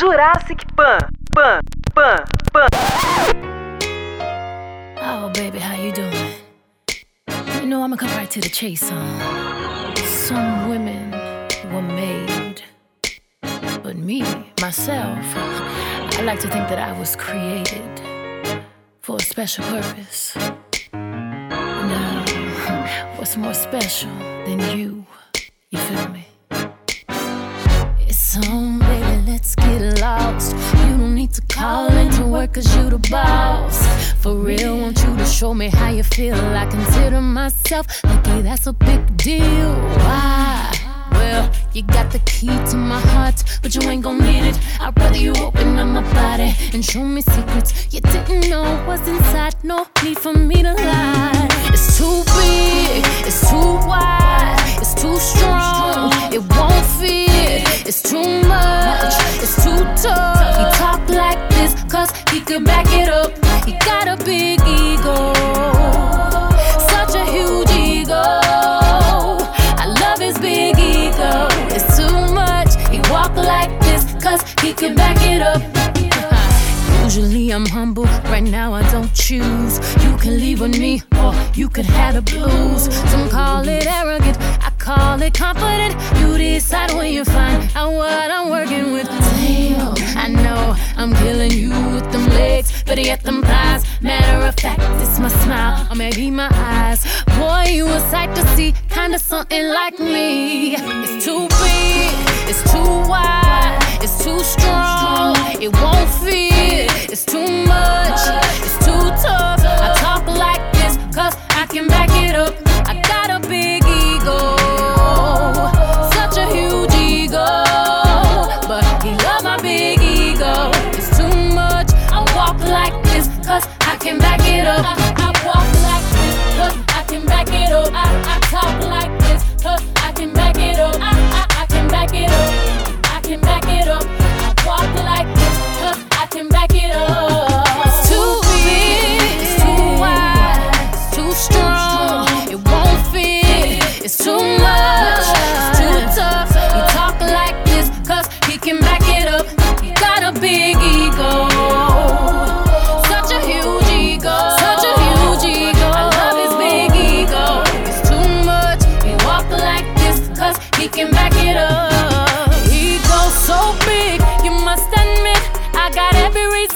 Jurassic Pan, Pan, Pan, Pan. Oh, baby, how you doing? You know, I'm gonna come right to the chase, huh? Some women were made, but me, myself, I like to think that I was created for a special purpose. Now, what's more special than you? You feel me? It's on, baby, let's get lost. You don't need to call into work cause you the boss. For real, want you to show me how you feel. I consider myself lucky, that's a big deal. Why? Well, you got the key to my heart, but you ain't gon' need it. I'd rather you open up my body and show me secrets you didn't know was inside. No need for me to lie. It's too big, it's too wide, it's too strong, it won't fit. It's too much, it's too tough. He talk like this, cause he could back it up. He got a big ego, such a huge ego. I love his big ego. It's too much. He walk like this, cause he can back it up. Usually I'm humble, right now I don't choose. You can leave with me, or you could have the blues. Some call it arrogant, I call it confident. You decide when you find out what I'm working with. Damn, I know I'm killing you with them legs, better yet them thighs. Matter of fact, it's my smile, or maybe my eyes. Boy, you a sight to see, kinda something like me. It's too big, it's too wide, it's too strong, it won't fit. It's too much,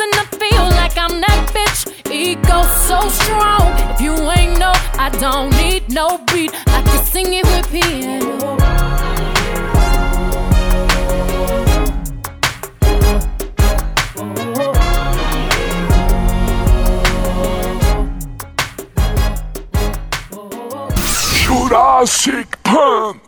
reason to feel like I'm that bitch. Ego so strong. If you ain't know, I don't need no beat. I can sing it with piano. Jurassic Pan.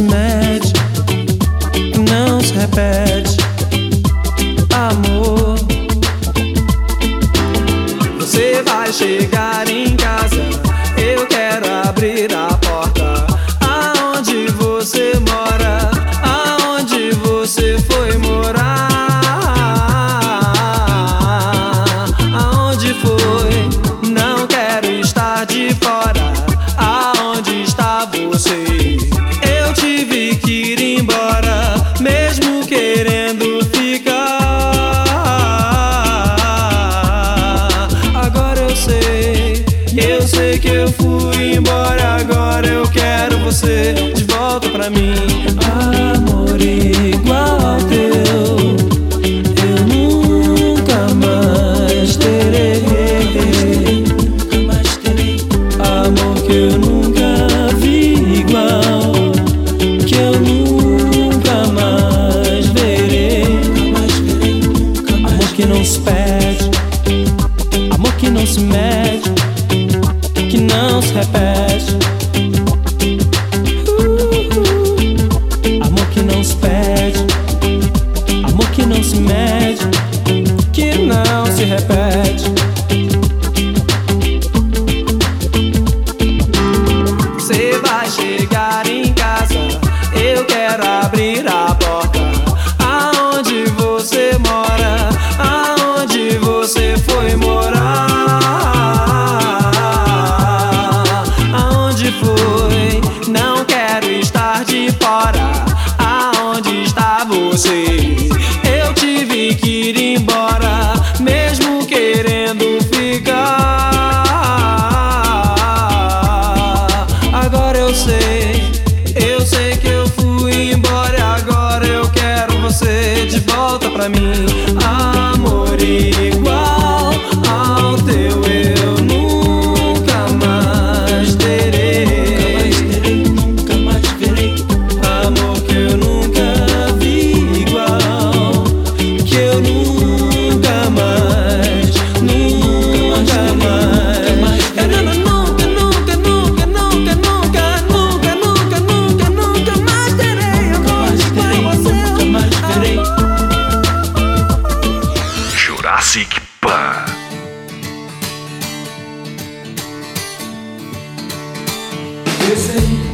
Amor pra mim. Amor igual ao teu, eu nunca mais terei. Amor que eu nunca vi igual, que eu nunca mais verei. Verei. que não se esquecer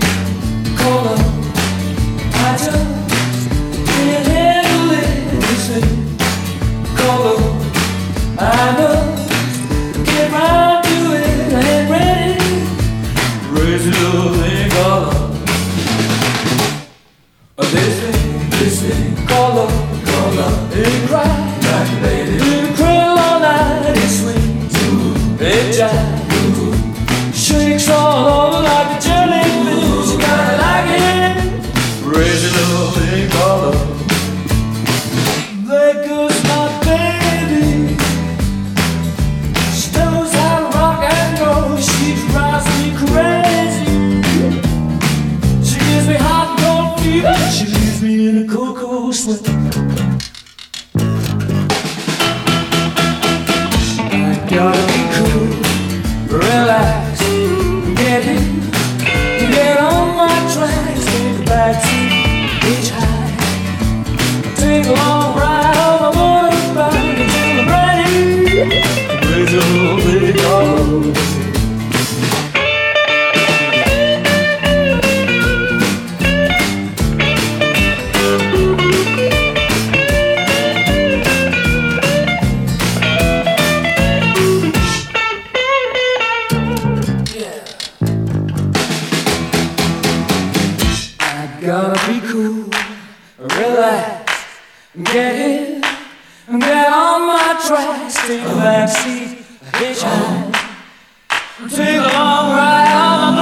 Take a long ride on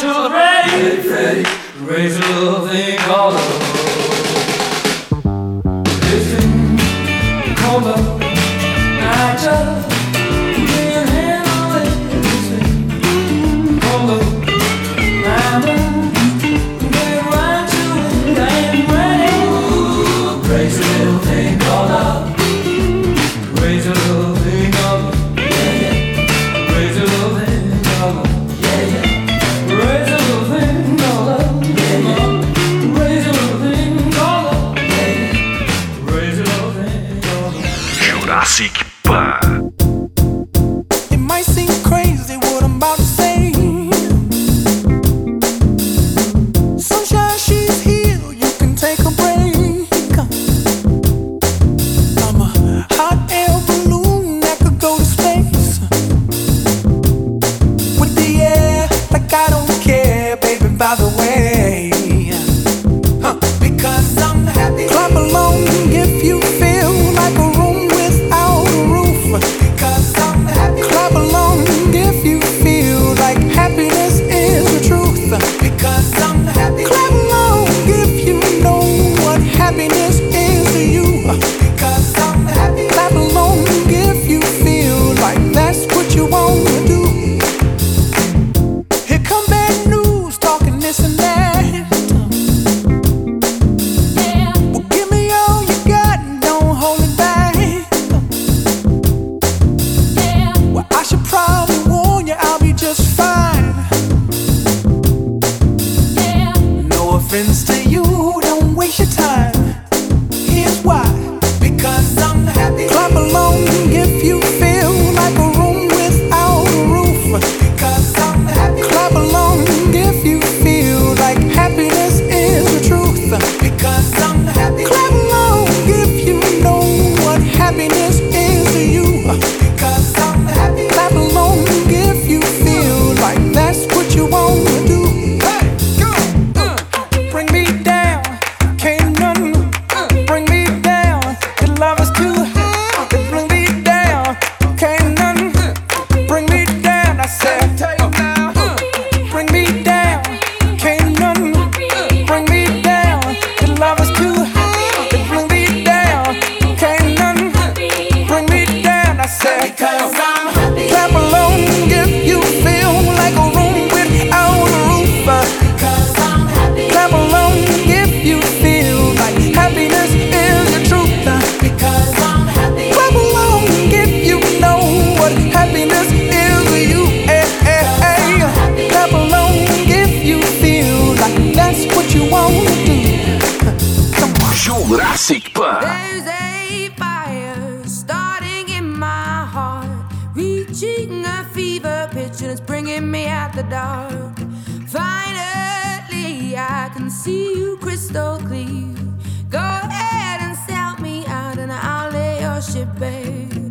to the Freddy, raise a little thing. Take. looking me at the dark. Finally, I can see you crystal clear. Go ahead and sell me out, and I'll lay your ship bare.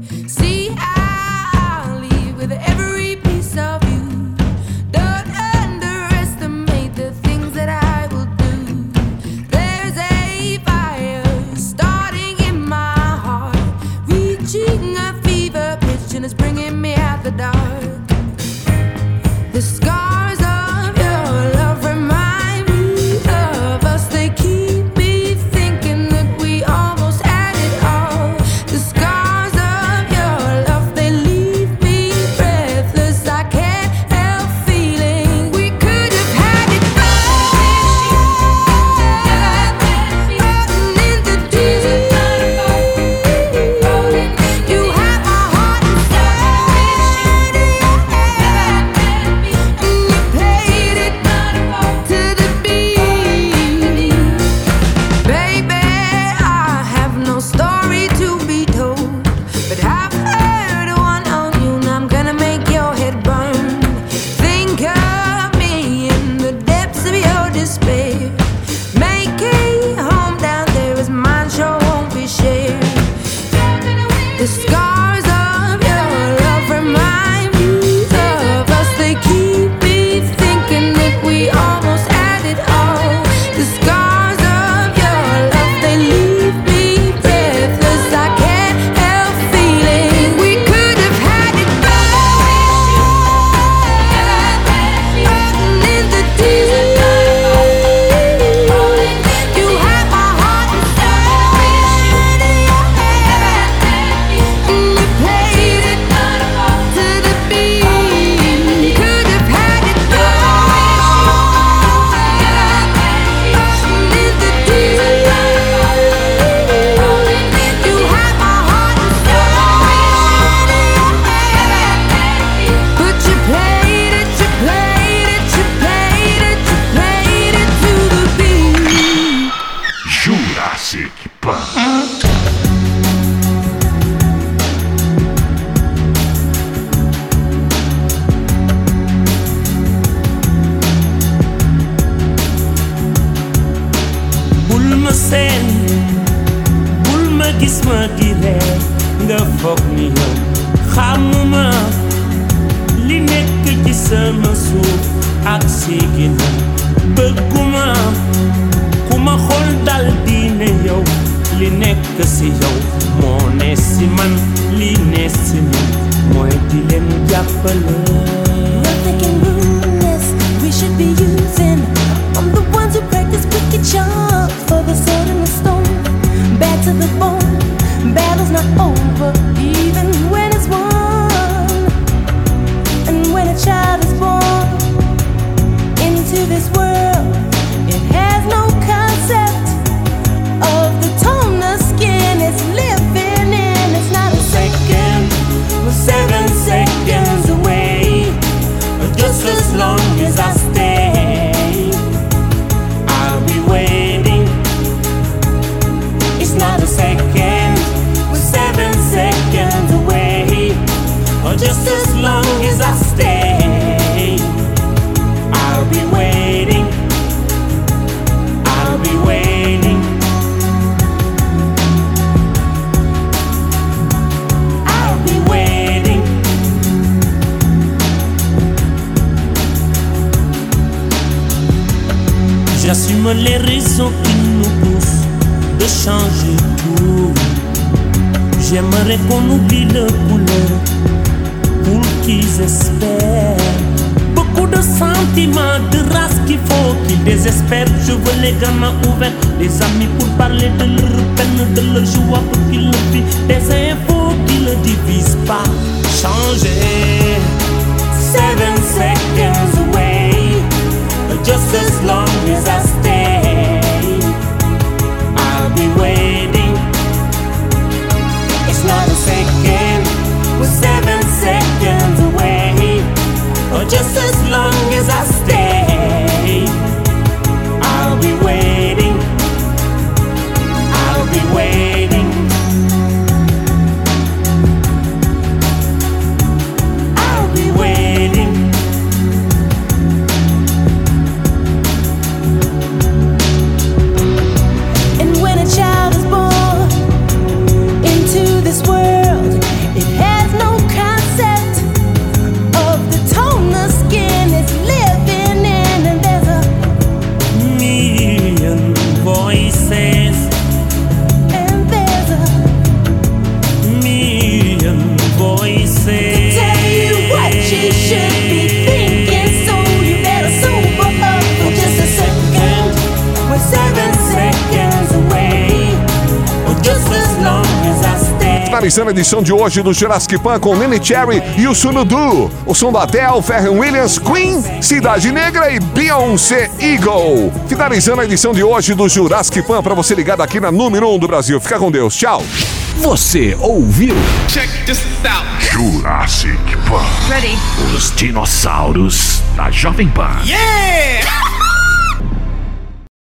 ak séegin bëgguma ku ma xool dal diine yow li nekk si yow moo ne si man li ne si man mooy di leen jàppale to the bone. Battle's not over, even when it's won. And when a child is born. To this world. les raisons qui nous poussent de changer tout. J'aimerais qu'on oublie le poulet pour qu'ils espèrent. Beaucoup de sentiments, de race qu'il faut qu'ils désespèrent. Je veux les gamins ouverts, des amis pour parler de leur peine, de leur joie pour qu'ils le vivent. Des infos Finalizando a edição de hoje do Jurassic Pan com Nene Cherry e o Sunudu. O som da Adele, Ferren Williams, Queen, Cidade Negra e Beyoncé Eagle. Finalizando a edição de hoje do Jurassic Pan para você ligado aqui na número 1 um do Brasil. Fica com Deus. Tchau. Você ouviu Check this out. Jurassic Pan. Ready? Os dinossauros da Jovem Pan. Yeah!